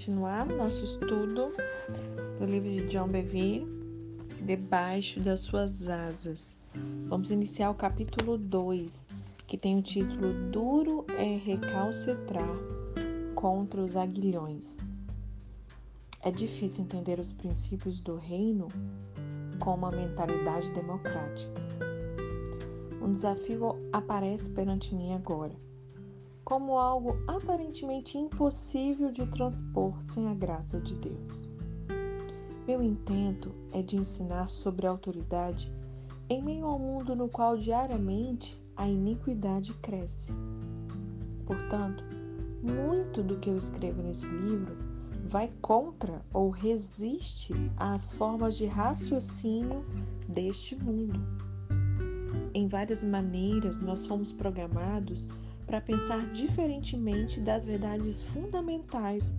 continuar nosso estudo do livro de John Bevere, Debaixo das Suas Asas. Vamos iniciar o capítulo 2, que tem o título Duro é recalcitrar contra os aguilhões. É difícil entender os princípios do reino com uma mentalidade democrática. Um desafio aparece perante mim agora como algo aparentemente impossível de transpor sem a graça de Deus. Meu intento é de ensinar sobre autoridade em meio ao mundo no qual diariamente a iniquidade cresce. Portanto, muito do que eu escrevo nesse livro vai contra ou resiste às formas de raciocínio deste mundo. Em várias maneiras, nós fomos programados para pensar diferentemente das verdades fundamentais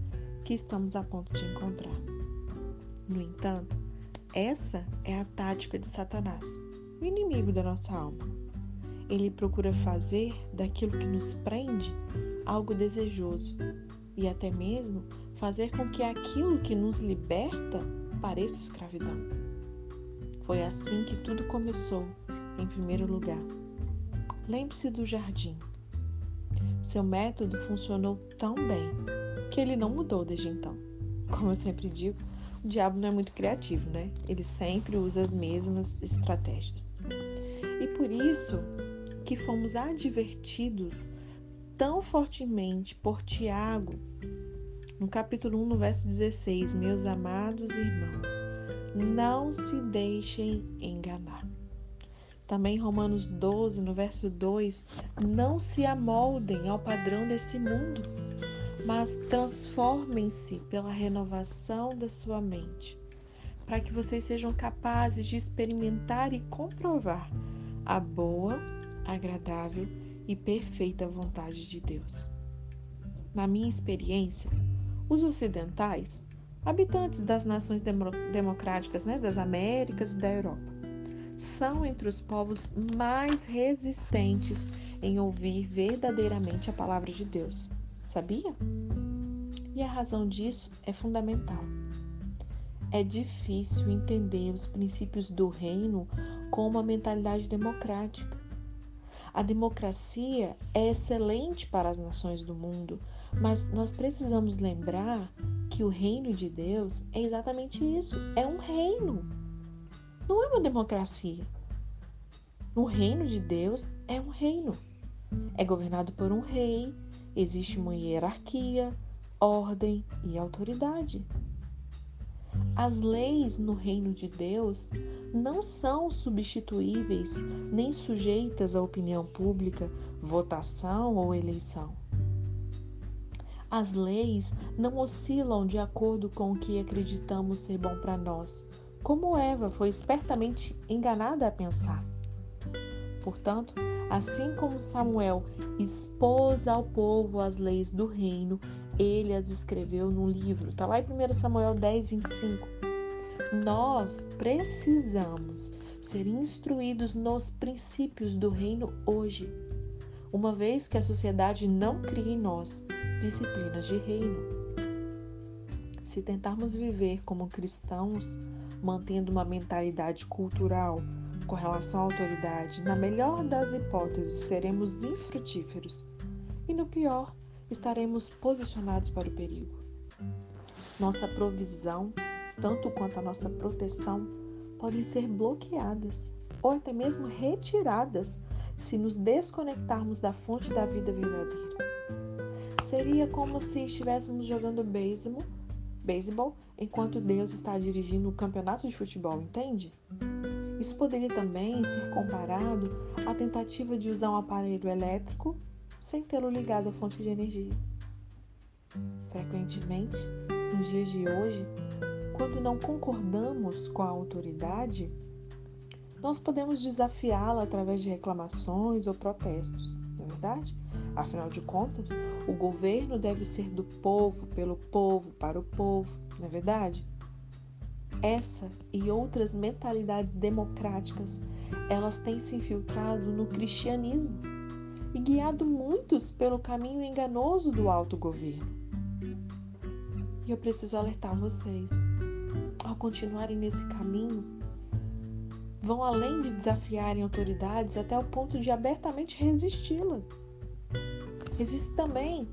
que estamos a ponto de encontrar. No entanto, essa é a tática de Satanás, o inimigo da nossa alma. Ele procura fazer daquilo que nos prende algo desejoso e até mesmo fazer com que aquilo que nos liberta pareça escravidão. Foi assim que tudo começou, em primeiro lugar. Lembre-se do jardim. Seu método funcionou tão bem que ele não mudou desde então. Como eu sempre digo, o diabo não é muito criativo, né? Ele sempre usa as mesmas estratégias. E por isso que fomos advertidos tão fortemente por Tiago, no capítulo 1, no verso 16: Meus amados irmãos, não se deixem enganar. Também Romanos 12, no verso 2, não se amoldem ao padrão desse mundo, mas transformem-se pela renovação da sua mente, para que vocês sejam capazes de experimentar e comprovar a boa, agradável e perfeita vontade de Deus. Na minha experiência, os ocidentais, habitantes das nações democráticas né, das Américas e da Europa, são entre os povos mais resistentes em ouvir verdadeiramente a palavra de Deus. Sabia? E a razão disso é fundamental. É difícil entender os princípios do reino com uma mentalidade democrática. A democracia é excelente para as nações do mundo, mas nós precisamos lembrar que o reino de Deus é exatamente isso: é um reino não é uma democracia. O reino de Deus é um reino. É governado por um rei, existe uma hierarquia, ordem e autoridade. As leis no reino de Deus não são substituíveis nem sujeitas à opinião pública, votação ou eleição. As leis não oscilam de acordo com o que acreditamos ser bom para nós, como Eva foi espertamente enganada a pensar. Portanto, assim como Samuel expôs ao povo as leis do reino, ele as escreveu no livro. Está lá em 1 Samuel 10, 25. Nós precisamos ser instruídos nos princípios do reino hoje, uma vez que a sociedade não cria em nós disciplinas de reino. Se tentarmos viver como cristãos, mantendo uma mentalidade cultural com relação à autoridade, na melhor das hipóteses, seremos infrutíferos e, no pior, estaremos posicionados para o perigo. Nossa provisão, tanto quanto a nossa proteção, podem ser bloqueadas ou até mesmo retiradas se nos desconectarmos da fonte da vida verdadeira. Seria como se estivéssemos jogando beisebol beisebol enquanto Deus está dirigindo o campeonato de futebol, entende? Isso poderia também ser comparado à tentativa de usar um aparelho elétrico sem tê-lo ligado à fonte de energia. Frequentemente, nos dias de hoje, quando não concordamos com a autoridade, nós podemos desafiá-la através de reclamações ou protestos, não é verdade? Afinal de contas, o governo deve ser do povo, pelo povo, para o povo, não é verdade? Essa e outras mentalidades democráticas, elas têm se infiltrado no cristianismo e guiado muitos pelo caminho enganoso do autogoverno. E eu preciso alertar vocês. Ao continuarem nesse caminho, vão além de desafiarem autoridades até o ponto de abertamente resisti-las. Existem também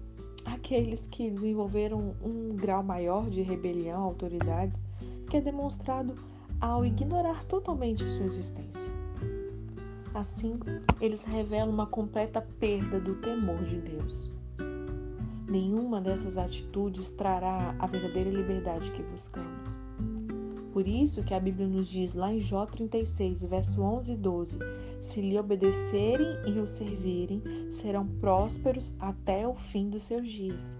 aqueles que desenvolveram um grau maior de rebelião a autoridades, que é demonstrado ao ignorar totalmente sua existência. Assim, eles revelam uma completa perda do temor de Deus. Nenhuma dessas atitudes trará a verdadeira liberdade que buscamos. Por isso que a Bíblia nos diz lá em Jó 36, verso 11 e 12: Se lhe obedecerem e o servirem, serão prósperos até o fim dos seus dias,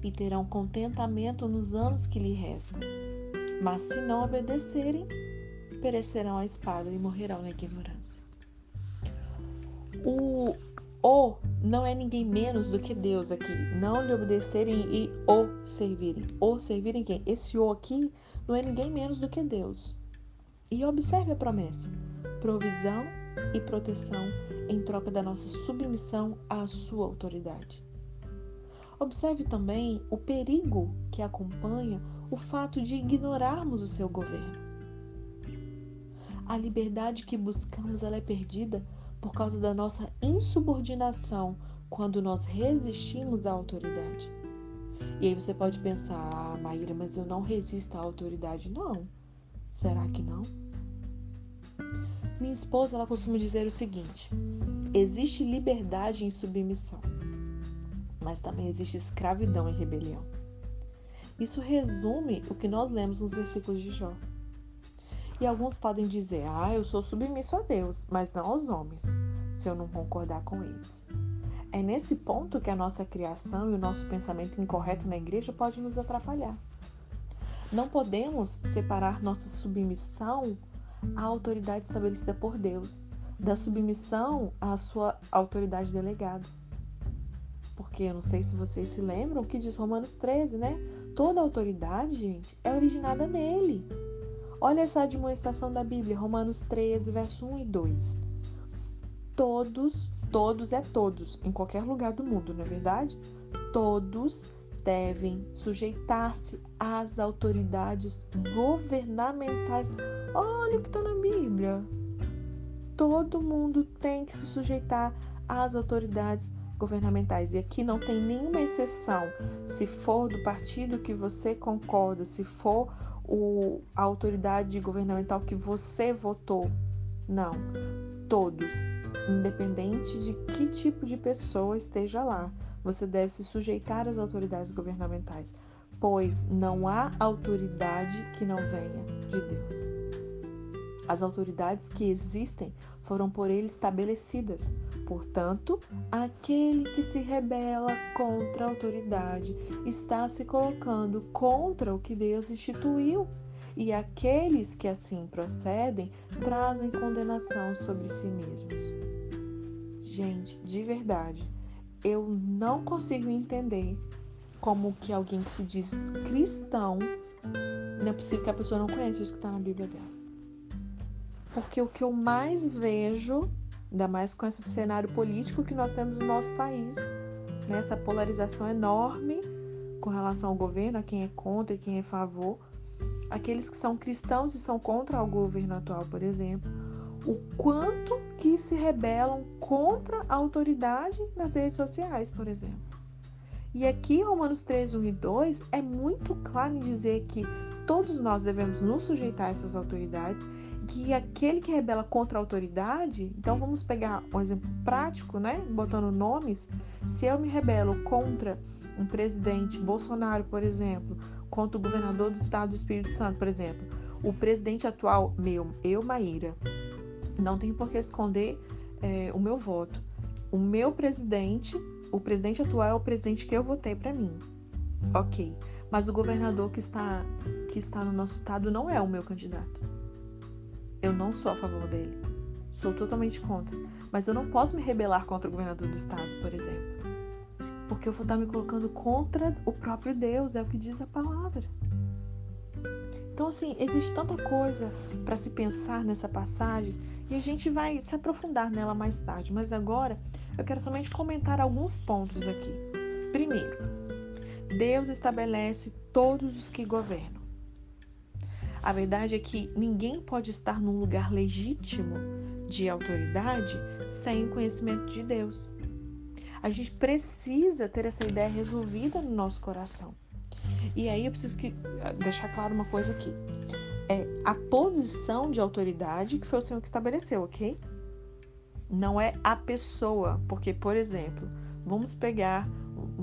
e terão contentamento nos anos que lhe restam. Mas se não obedecerem, perecerão a espada e morrerão na ignorância. O o não é ninguém menos do que Deus aqui. Não lhe obedecerem e o servirem. O servirem quem? Esse o aqui não é ninguém menos do que Deus. E observe a promessa: provisão e proteção em troca da nossa submissão à sua autoridade. Observe também o perigo que acompanha o fato de ignorarmos o seu governo. A liberdade que buscamos ela é perdida por causa da nossa insubordinação quando nós resistimos à autoridade. E aí você pode pensar, ah, Maíra, mas eu não resisto à autoridade. Não. Será que não? Minha esposa, ela costuma dizer o seguinte: existe liberdade em submissão, mas também existe escravidão em rebelião. Isso resume o que nós lemos nos versículos de Jó. E alguns podem dizer: Ah, eu sou submisso a Deus, mas não aos homens, se eu não concordar com eles. É nesse ponto que a nossa criação e o nosso pensamento incorreto na igreja pode nos atrapalhar. Não podemos separar nossa submissão à autoridade estabelecida por Deus da submissão à sua autoridade delegada. Porque eu não sei se vocês se lembram o que diz Romanos 13, né? Toda autoridade, gente, é originada nele. Olha essa admoestação da Bíblia, Romanos 13, verso 1 e 2. Todos, todos é todos, em qualquer lugar do mundo, não é verdade? Todos devem sujeitar-se às autoridades governamentais. Olha o que está na Bíblia. Todo mundo tem que se sujeitar às autoridades governamentais. E aqui não tem nenhuma exceção. Se for do partido que você concorda, se for o, a autoridade governamental que você votou. Não. Todos, independente de que tipo de pessoa esteja lá, você deve se sujeitar às autoridades governamentais, pois não há autoridade que não venha de Deus. As autoridades que existem foram por ele estabelecidas. Portanto, aquele que se rebela contra a autoridade está se colocando contra o que Deus instituiu. E aqueles que assim procedem trazem condenação sobre si mesmos. Gente, de verdade, eu não consigo entender como que alguém que se diz cristão, não é possível que a pessoa não conheça isso que está na Bíblia dela. Porque o que eu mais vejo, ainda mais com esse cenário político que nós temos no nosso país, né, essa polarização enorme com relação ao governo, a quem é contra e quem é a favor, aqueles que são cristãos e são contra o governo atual, por exemplo, o quanto que se rebelam contra a autoridade nas redes sociais, por exemplo. E aqui, Romanos 3, 1 e 2 é muito claro em dizer que todos nós devemos nos sujeitar a essas autoridades que aquele que rebela contra a autoridade, então vamos pegar um exemplo prático, né? Botando nomes, se eu me rebelo contra um presidente Bolsonaro, por exemplo, contra o governador do estado do Espírito Santo, por exemplo, o presidente atual, meu, eu, Maíra, não tenho por que esconder é, o meu voto. O meu presidente, o presidente atual é o presidente que eu votei para mim. Ok. Mas o governador que está, que está no nosso estado não é o meu candidato. Eu não sou a favor dele. Sou totalmente contra. Mas eu não posso me rebelar contra o governador do estado, por exemplo. Porque eu vou estar me colocando contra o próprio Deus, é o que diz a palavra. Então, assim, existe tanta coisa para se pensar nessa passagem e a gente vai se aprofundar nela mais tarde. Mas agora eu quero somente comentar alguns pontos aqui. Primeiro, Deus estabelece todos os que governam. A verdade é que ninguém pode estar num lugar legítimo de autoridade sem o conhecimento de Deus. A gente precisa ter essa ideia resolvida no nosso coração. E aí eu preciso que, deixar claro uma coisa aqui. É a posição de autoridade que foi o Senhor que estabeleceu, ok? Não é a pessoa, porque, por exemplo, vamos pegar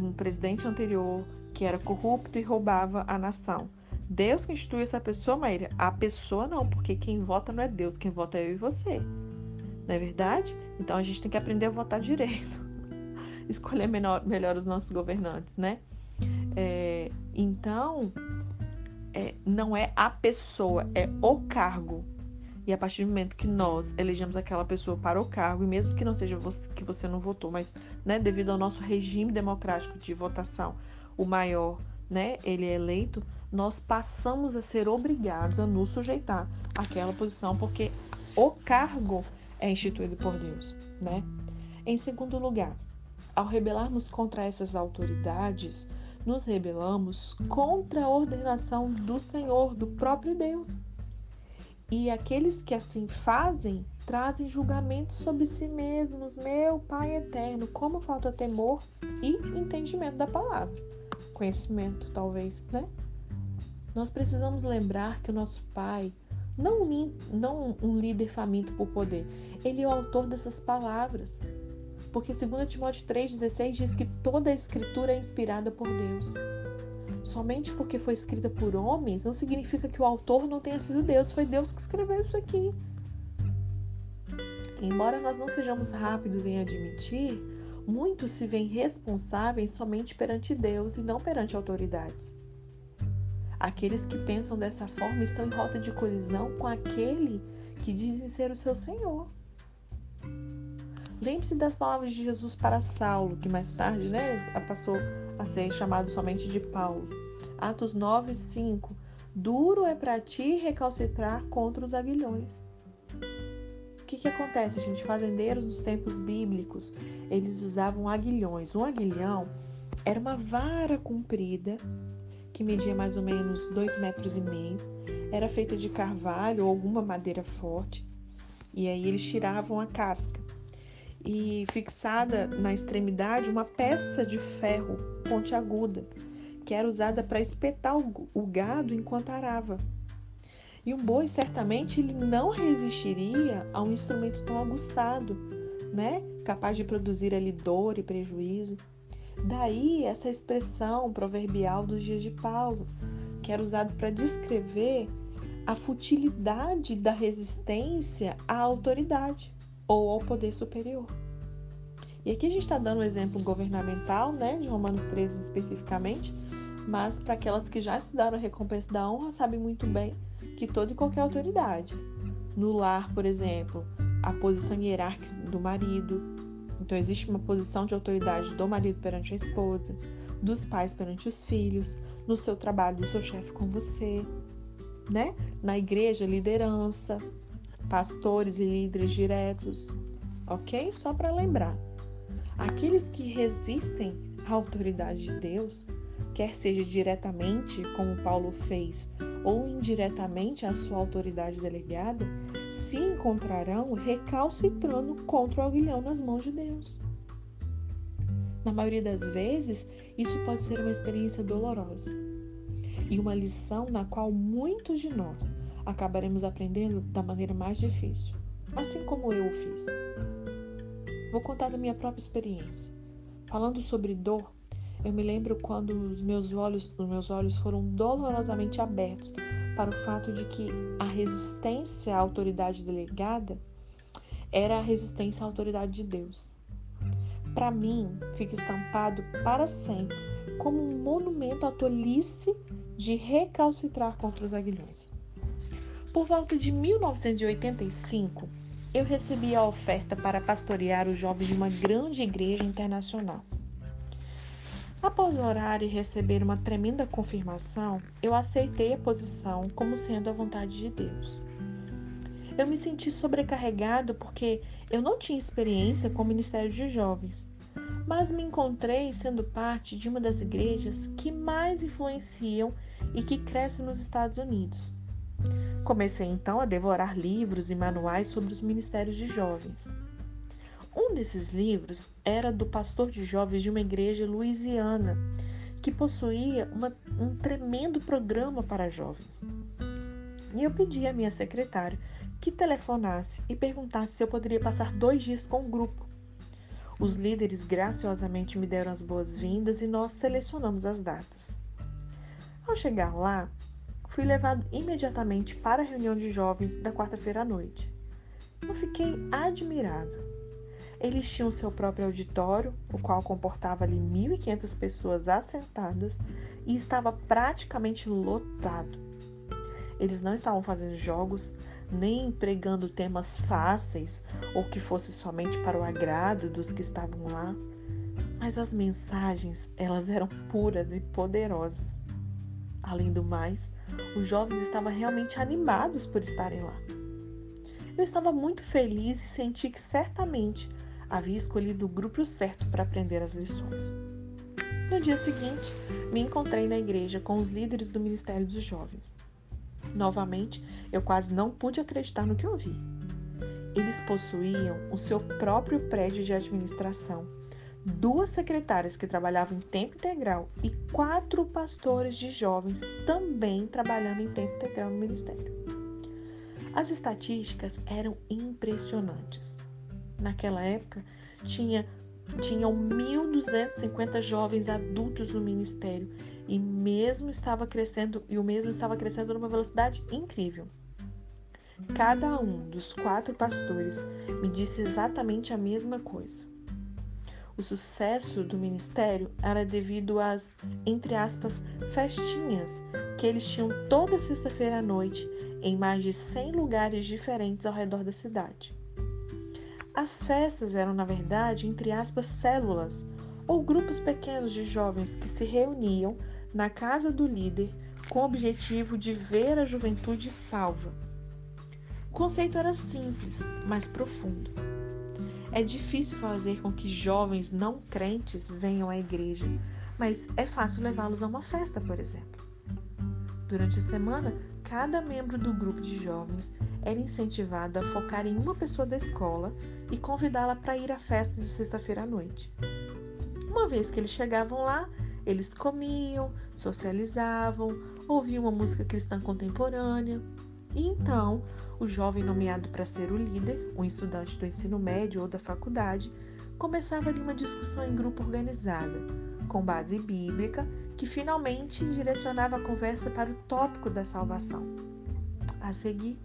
um presidente anterior que era corrupto e roubava a nação. Deus que institui essa pessoa, Maíra? A pessoa não, porque quem vota não é Deus, quem vota é eu e você. Não é verdade? Então a gente tem que aprender a votar direito. Escolher melhor, melhor os nossos governantes, né? É, então, é, não é a pessoa, é o cargo. E a partir do momento que nós elegemos aquela pessoa para o cargo, e mesmo que não seja você, que você não votou, mas né, devido ao nosso regime democrático de votação, o maior, né, ele é eleito, nós passamos a ser obrigados a nos sujeitar àquela posição, porque o cargo é instituído por Deus, né? Em segundo lugar, ao rebelarmos contra essas autoridades, nos rebelamos contra a ordenação do Senhor, do próprio Deus. E aqueles que assim fazem trazem julgamento sobre si mesmos, meu Pai eterno, como falta temor e entendimento da palavra. Conhecimento, talvez, né? Nós precisamos lembrar que o nosso Pai, não, não um líder faminto por poder, ele é o autor dessas palavras. Porque 2 Timóteo 3,16 diz que toda a escritura é inspirada por Deus. Somente porque foi escrita por homens não significa que o autor não tenha sido Deus, foi Deus que escreveu isso aqui. Embora nós não sejamos rápidos em admitir, muitos se veem responsáveis somente perante Deus e não perante autoridades. Aqueles que pensam dessa forma estão em rota de colisão com aquele que dizem ser o seu Senhor. Lembre-se das palavras de Jesus para Saulo, que mais tarde né, passou a ser chamado somente de Paulo. Atos 9, 5. Duro é para ti recalcitrar contra os aguilhões. O que, que acontece, gente? Fazendeiros nos tempos bíblicos, eles usavam aguilhões. Um aguilhão era uma vara comprida que media mais ou menos dois metros e meio, era feita de carvalho ou alguma madeira forte, e aí eles tiravam a casca. E fixada na extremidade uma peça de ferro pontiaguda, que era usada para espetar o gado enquanto arava. E um boi certamente ele não resistiria a um instrumento tão aguçado, né? Capaz de produzir ali dor e prejuízo. Daí essa expressão proverbial dos dias de Paulo, que era usado para descrever a futilidade da resistência à autoridade ou ao poder superior. E aqui a gente está dando um exemplo governamental, né, de Romanos 13 especificamente, mas para aquelas que já estudaram a recompensa da honra, sabem muito bem que toda e qualquer autoridade, no lar, por exemplo, a posição hierárquica do marido, então, existe uma posição de autoridade do marido perante a esposa, dos pais perante os filhos, no seu trabalho, do seu chefe com você, né? Na igreja, liderança, pastores e líderes diretos, ok? Só para lembrar. Aqueles que resistem à autoridade de Deus, quer seja diretamente, como Paulo fez, ou indiretamente à sua autoridade delegada, se encontrarão recalcitrando contra o aguilhão nas mãos de Deus. Na maioria das vezes, isso pode ser uma experiência dolorosa e uma lição na qual muitos de nós acabaremos aprendendo da maneira mais difícil, assim como eu o fiz. Vou contar da minha própria experiência. Falando sobre dor, eu me lembro quando os meus olhos, os meus olhos foram dolorosamente abertos para o fato de que a resistência à autoridade delegada era a resistência à autoridade de Deus. Para mim, fica estampado para sempre como um monumento à tolice de recalcitrar contra os aguilhões. Por volta de 1985, eu recebi a oferta para pastorear os jovens de uma grande igreja internacional. Após orar e receber uma tremenda confirmação, eu aceitei a posição como sendo a vontade de Deus. Eu me senti sobrecarregado porque eu não tinha experiência com o ministério de jovens, mas me encontrei sendo parte de uma das igrejas que mais influenciam e que cresce nos Estados Unidos. Comecei então a devorar livros e manuais sobre os ministérios de jovens. Um desses livros era do pastor de jovens de uma igreja louisiana, que possuía uma, um tremendo programa para jovens. E eu pedi à minha secretária que telefonasse e perguntasse se eu poderia passar dois dias com o grupo. Os líderes graciosamente me deram as boas-vindas e nós selecionamos as datas. Ao chegar lá, fui levado imediatamente para a reunião de jovens da quarta-feira à noite. Eu fiquei admirado. Eles tinham seu próprio auditório, o qual comportava ali 1.500 pessoas assentadas e estava praticamente lotado. Eles não estavam fazendo jogos, nem pregando temas fáceis ou que fosse somente para o agrado dos que estavam lá, mas as mensagens, elas eram puras e poderosas. Além do mais, os jovens estavam realmente animados por estarem lá. Eu estava muito feliz e senti que certamente havia escolhido o grupo certo para aprender as lições. No dia seguinte, me encontrei na igreja com os líderes do Ministério dos Jovens. Novamente, eu quase não pude acreditar no que ouvi. Eles possuíam o seu próprio prédio de administração duas secretárias que trabalhavam em tempo integral e quatro pastores de jovens também trabalhando em tempo integral no ministério. As estatísticas eram impressionantes. Naquela época, tinha, tinham 1.250 jovens adultos no ministério e mesmo estava crescendo e o mesmo estava crescendo numa velocidade incrível. Cada um dos quatro pastores me disse exatamente a mesma coisa. O sucesso do ministério era devido às, entre aspas, festinhas que eles tinham toda sexta-feira à noite em mais de 100 lugares diferentes ao redor da cidade. As festas eram, na verdade, entre aspas, células ou grupos pequenos de jovens que se reuniam na casa do líder com o objetivo de ver a juventude salva. O conceito era simples, mas profundo. É difícil fazer com que jovens não crentes venham à igreja, mas é fácil levá-los a uma festa, por exemplo. Durante a semana, cada membro do grupo de jovens era incentivado a focar em uma pessoa da escola e convidá-la para ir à festa de sexta-feira à noite. Uma vez que eles chegavam lá, eles comiam, socializavam, ouviam uma música cristã contemporânea, e então, o jovem nomeado para ser o líder, um estudante do ensino médio ou da faculdade, começava ali uma discussão em grupo organizada, com base bíblica, que finalmente direcionava a conversa para o tópico da salvação. A seguir,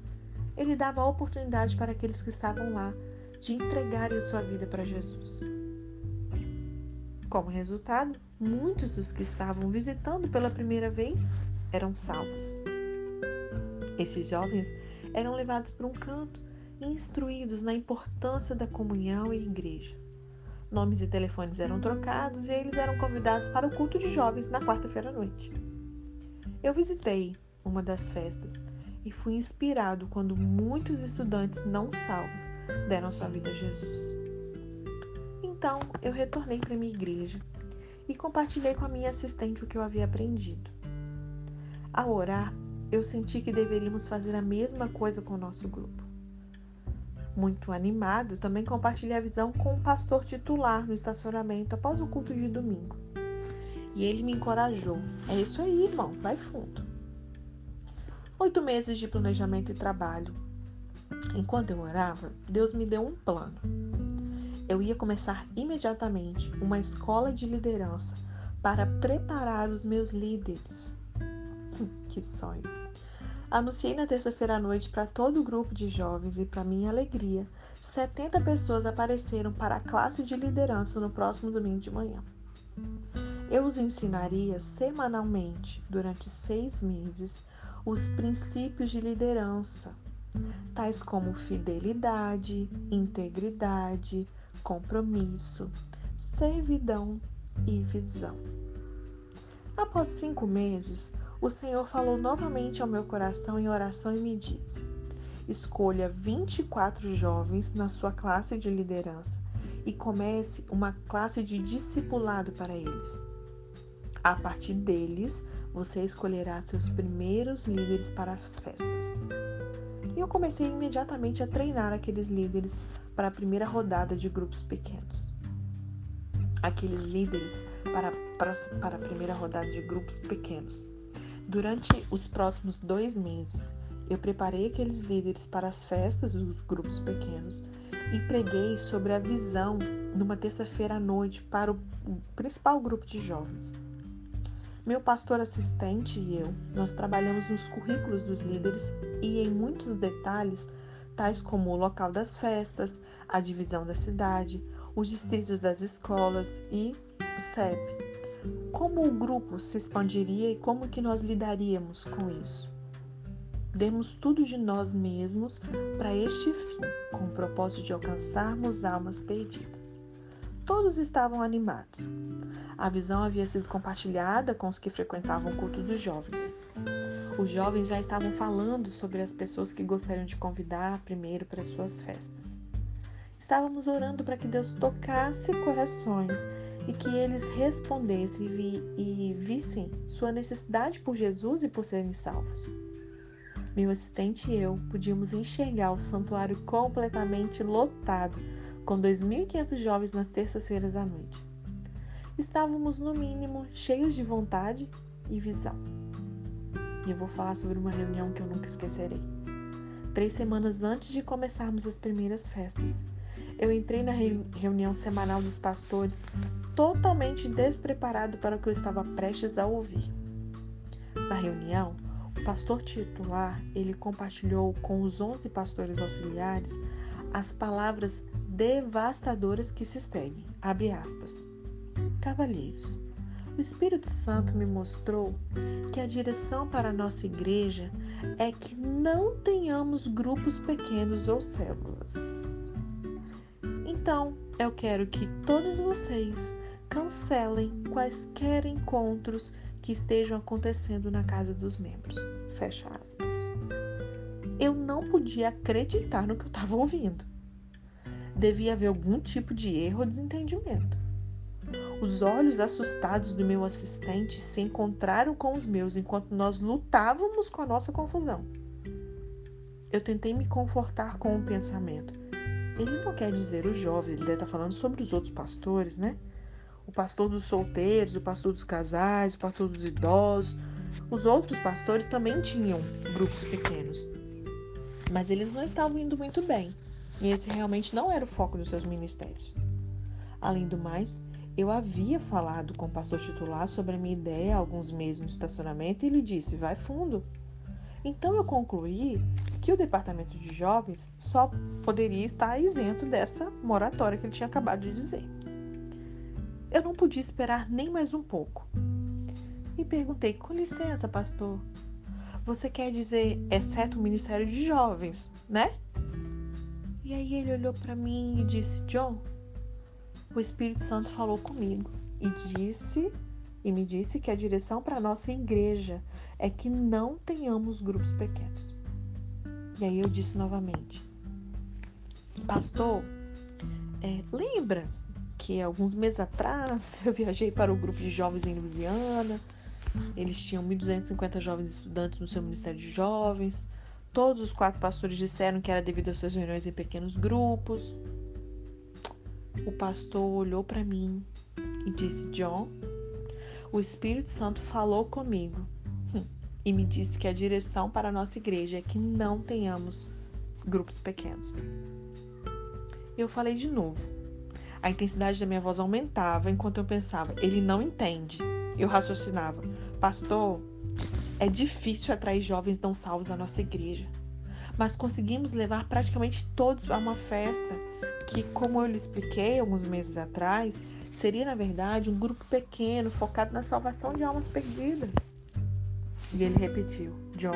ele dava a oportunidade para aqueles que estavam lá de entregarem sua vida para Jesus. Como resultado, muitos dos que estavam visitando pela primeira vez eram salvos. Esses jovens eram levados para um canto e instruídos na importância da comunhão e igreja. Nomes e telefones eram trocados e eles eram convidados para o culto de jovens na quarta-feira à noite. Eu visitei uma das festas e fui inspirado quando muitos estudantes não salvos deram sua vida a Jesus. Então eu retornei para minha igreja e compartilhei com a minha assistente o que eu havia aprendido. Ao orar, eu senti que deveríamos fazer a mesma coisa com o nosso grupo. Muito animado, também compartilhei a visão com o pastor titular no estacionamento após o culto de domingo. E ele me encorajou. É isso aí, irmão, vai fundo. Oito meses de planejamento e trabalho. Enquanto eu orava, Deus me deu um plano. Eu ia começar imediatamente uma escola de liderança para preparar os meus líderes. que sonho! Anunciei na terça-feira à noite para todo o grupo de jovens e, para minha alegria, 70 pessoas apareceram para a classe de liderança no próximo domingo de manhã. Eu os ensinaria semanalmente, durante seis meses, os princípios de liderança, tais como fidelidade, integridade, compromisso, servidão e visão. Após cinco meses, o Senhor falou novamente ao meu coração em oração e me disse: Escolha 24 jovens na sua classe de liderança e comece uma classe de discipulado para eles. A partir deles, você escolherá seus primeiros líderes para as festas. E eu comecei imediatamente a treinar aqueles líderes para a primeira rodada de grupos pequenos. Aqueles líderes para, para, para a primeira rodada de grupos pequenos. Durante os próximos dois meses, eu preparei aqueles líderes para as festas dos grupos pequenos e preguei sobre a visão numa terça-feira à noite para o principal grupo de jovens. Meu pastor assistente e eu, nós trabalhamos nos currículos dos líderes e em muitos detalhes, tais como o local das festas, a divisão da cidade, os distritos das escolas e CEP. Como o grupo se expandiria e como que nós lidaríamos com isso? Demos tudo de nós mesmos para este fim, com o propósito de alcançarmos almas perdidas. Todos estavam animados. A visão havia sido compartilhada com os que frequentavam o culto dos jovens. Os jovens já estavam falando sobre as pessoas que gostariam de convidar primeiro para suas festas. Estávamos orando para que Deus tocasse corações e que eles respondessem e vissem sua necessidade por Jesus e por serem salvos. Meu assistente e eu podíamos enxergar o santuário completamente lotado com 2.500 jovens nas terças-feiras à noite. Estávamos, no mínimo, cheios de vontade e visão. E eu vou falar sobre uma reunião que eu nunca esquecerei. Três semanas antes de começarmos as primeiras festas, eu entrei na reunião semanal dos pastores totalmente despreparado para o que eu estava prestes a ouvir. Na reunião, o pastor titular, ele compartilhou com os 11 pastores auxiliares as palavras devastadoras que se seguem. Abre aspas. Cavalheiros, o Espírito Santo me mostrou que a direção para a nossa igreja é que não tenhamos grupos pequenos ou células. Então, eu quero que todos vocês cancelem quaisquer encontros que estejam acontecendo na casa dos membros. Fecha aspas. Eu não podia acreditar no que eu estava ouvindo devia haver algum tipo de erro ou desentendimento. Os olhos assustados do meu assistente se encontraram com os meus enquanto nós lutávamos com a nossa confusão. Eu tentei me confortar com o pensamento. Ele não quer dizer o jovem, ele deve estar falando sobre os outros pastores, né? O pastor dos solteiros, o pastor dos casais, o pastor dos idosos. Os outros pastores também tinham grupos pequenos, mas eles não estavam indo muito bem. E esse realmente não era o foco dos seus ministérios. Além do mais, eu havia falado com o pastor titular sobre a minha ideia há alguns meses no estacionamento e ele disse: vai fundo. Então eu concluí que o departamento de jovens só poderia estar isento dessa moratória que ele tinha acabado de dizer. Eu não podia esperar nem mais um pouco. E perguntei: com licença, pastor, você quer dizer exceto o Ministério de Jovens, né? E aí ele olhou para mim e disse: John, o Espírito Santo falou comigo e disse e me disse que a direção para nossa igreja é que não tenhamos grupos pequenos. E aí eu disse novamente: Pastor, é, lembra que alguns meses atrás eu viajei para o grupo de jovens em Louisiana? Eles tinham 1.250 jovens estudantes no seu ministério de jovens. Todos os quatro pastores disseram que era devido às suas reuniões em pequenos grupos. O pastor olhou para mim e disse: John, o Espírito Santo falou comigo e me disse que a direção para a nossa igreja é que não tenhamos grupos pequenos. Eu falei de novo. A intensidade da minha voz aumentava enquanto eu pensava: ele não entende. Eu raciocinava: Pastor, é difícil atrair jovens não salvos à nossa igreja, mas conseguimos levar praticamente todos a uma festa que, como eu lhe expliquei alguns meses atrás, seria na verdade um grupo pequeno focado na salvação de almas perdidas. E ele repetiu: John,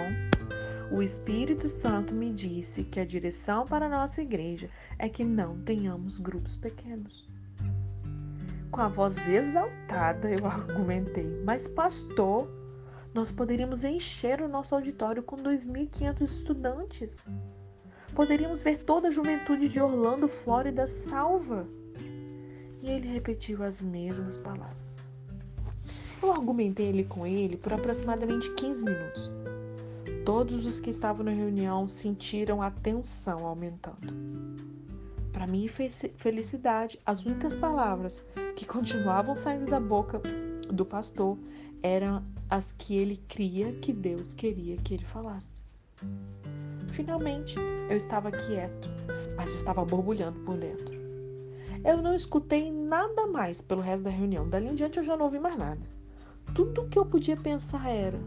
o Espírito Santo me disse que a direção para a nossa igreja é que não tenhamos grupos pequenos. Com a voz exaltada, eu argumentei: Mas, pastor, nós poderíamos encher o nosso auditório com 2.500 estudantes. Poderíamos ver toda a juventude de Orlando, Flórida, salva. E ele repetiu as mesmas palavras. Eu argumentei ele com ele por aproximadamente 15 minutos. Todos os que estavam na reunião sentiram a tensão aumentando. Para minha felicidade, as únicas palavras que continuavam saindo da boca do pastor eram as que ele cria que Deus queria que ele falasse. Finalmente, eu estava quieto, mas estava borbulhando por dentro. Eu não escutei nada mais pelo resto da reunião. Dali em diante eu já não ouvi mais nada. Tudo o que eu podia pensar era: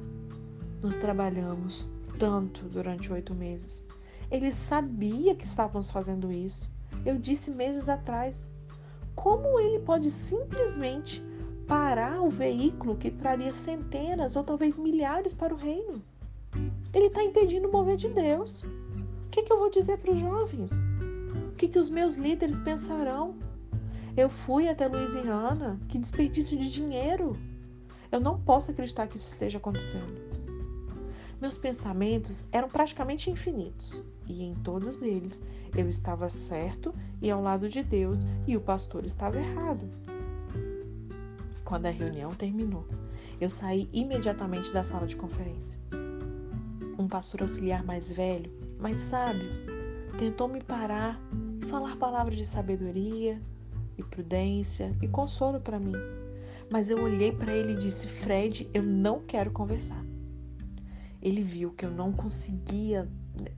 nós trabalhamos tanto durante oito meses. Ele sabia que estávamos fazendo isso. Eu disse meses atrás. Como ele pode simplesmente parar o veículo que traria centenas ou talvez milhares para o reino? Ele está impedindo o mover de Deus. O que, que eu vou dizer para os jovens? O que, que os meus líderes pensarão? Eu fui até Louisiana, que desperdício de dinheiro. Eu não posso acreditar que isso esteja acontecendo. Meus pensamentos eram praticamente infinitos, e em todos eles eu estava certo e ao lado de Deus, e o pastor estava errado. Quando a reunião terminou, eu saí imediatamente da sala de conferência. Um pastor auxiliar mais velho, mais sábio, tentou me parar e falar palavras de sabedoria e prudência e consolo para mim. Mas eu olhei para ele e disse: Fred, eu não quero conversar. Ele viu que eu não conseguia,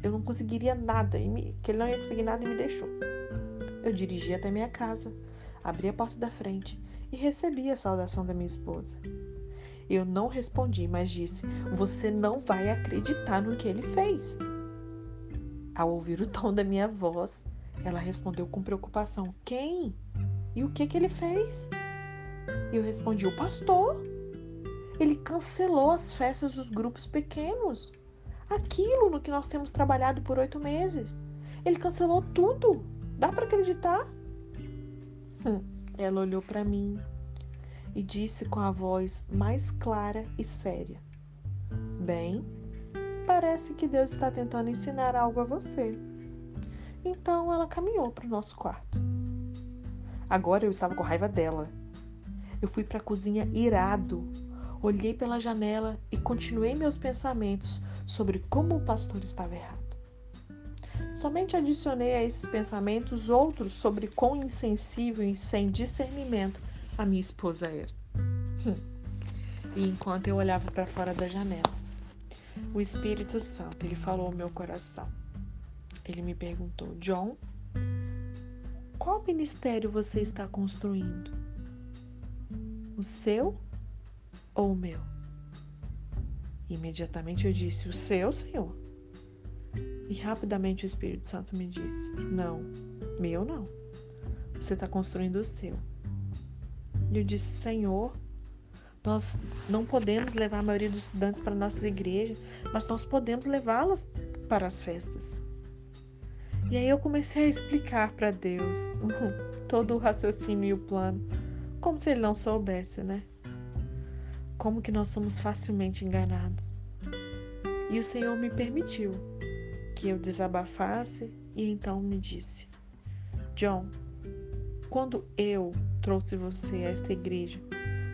eu não conseguiria nada, me, que ele não ia conseguir nada e me deixou. Eu dirigi até minha casa, abri a porta da frente e recebi a saudação da minha esposa. Eu não respondi, mas disse: Você não vai acreditar no que ele fez. Ao ouvir o tom da minha voz, ela respondeu com preocupação: Quem? E o que, que ele fez? Eu respondi: O pastor. Ele cancelou as festas dos grupos pequenos. Aquilo no que nós temos trabalhado por oito meses. Ele cancelou tudo. Dá para acreditar? Hum. Ela olhou para mim e disse com a voz mais clara e séria: Bem, parece que Deus está tentando ensinar algo a você. Então ela caminhou para o nosso quarto. Agora eu estava com raiva dela. Eu fui para a cozinha irado, Olhei pela janela e continuei meus pensamentos sobre como o pastor estava errado. Somente adicionei a esses pensamentos outros sobre quão insensível e sem discernimento a minha esposa era. e enquanto eu olhava para fora da janela, o Espírito Santo, ele falou ao meu coração. Ele me perguntou: "John, qual ministério você está construindo? O seu ou o meu? Imediatamente eu disse: O seu, Senhor. E rapidamente o Espírito Santo me disse: Não, meu não. Você está construindo o seu. E eu disse: Senhor, nós não podemos levar a maioria dos estudantes para nossas igrejas, mas nós podemos levá-las para as festas. E aí eu comecei a explicar para Deus todo o raciocínio e o plano, como se ele não soubesse, né? como que nós somos facilmente enganados. E o Senhor me permitiu que eu desabafasse e então me disse: John, quando eu trouxe você a esta igreja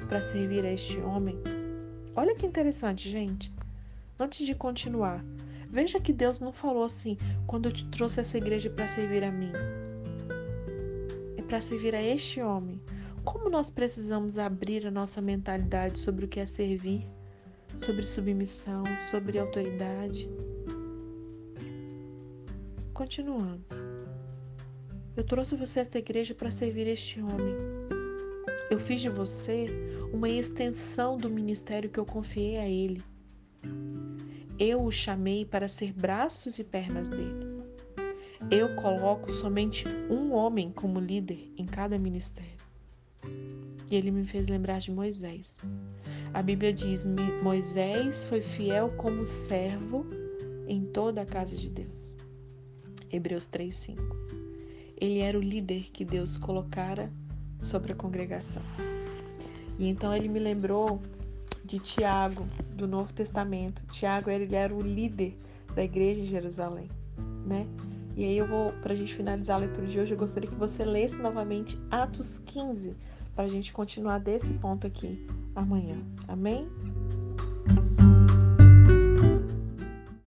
para servir a este homem, olha que interessante, gente. Antes de continuar, veja que Deus não falou assim: quando eu te trouxe essa igreja para servir a mim, é para servir a este homem. Como nós precisamos abrir a nossa mentalidade sobre o que é servir, sobre submissão, sobre autoridade. Continuando. Eu trouxe você a esta igreja para servir este homem. Eu fiz de você uma extensão do ministério que eu confiei a ele. Eu o chamei para ser braços e pernas dele. Eu coloco somente um homem como líder em cada ministério. E ele me fez lembrar de Moisés. A Bíblia diz: Moisés foi fiel como servo em toda a casa de Deus. Hebreus 3:5. Ele era o líder que Deus colocara sobre a congregação. E então ele me lembrou de Tiago, do Novo Testamento. Tiago ele era o líder da igreja em Jerusalém, né? E aí eu vou, para a gente finalizar a leitura de hoje, eu gostaria que você lesse novamente Atos 15, para a gente continuar desse ponto aqui amanhã. Amém?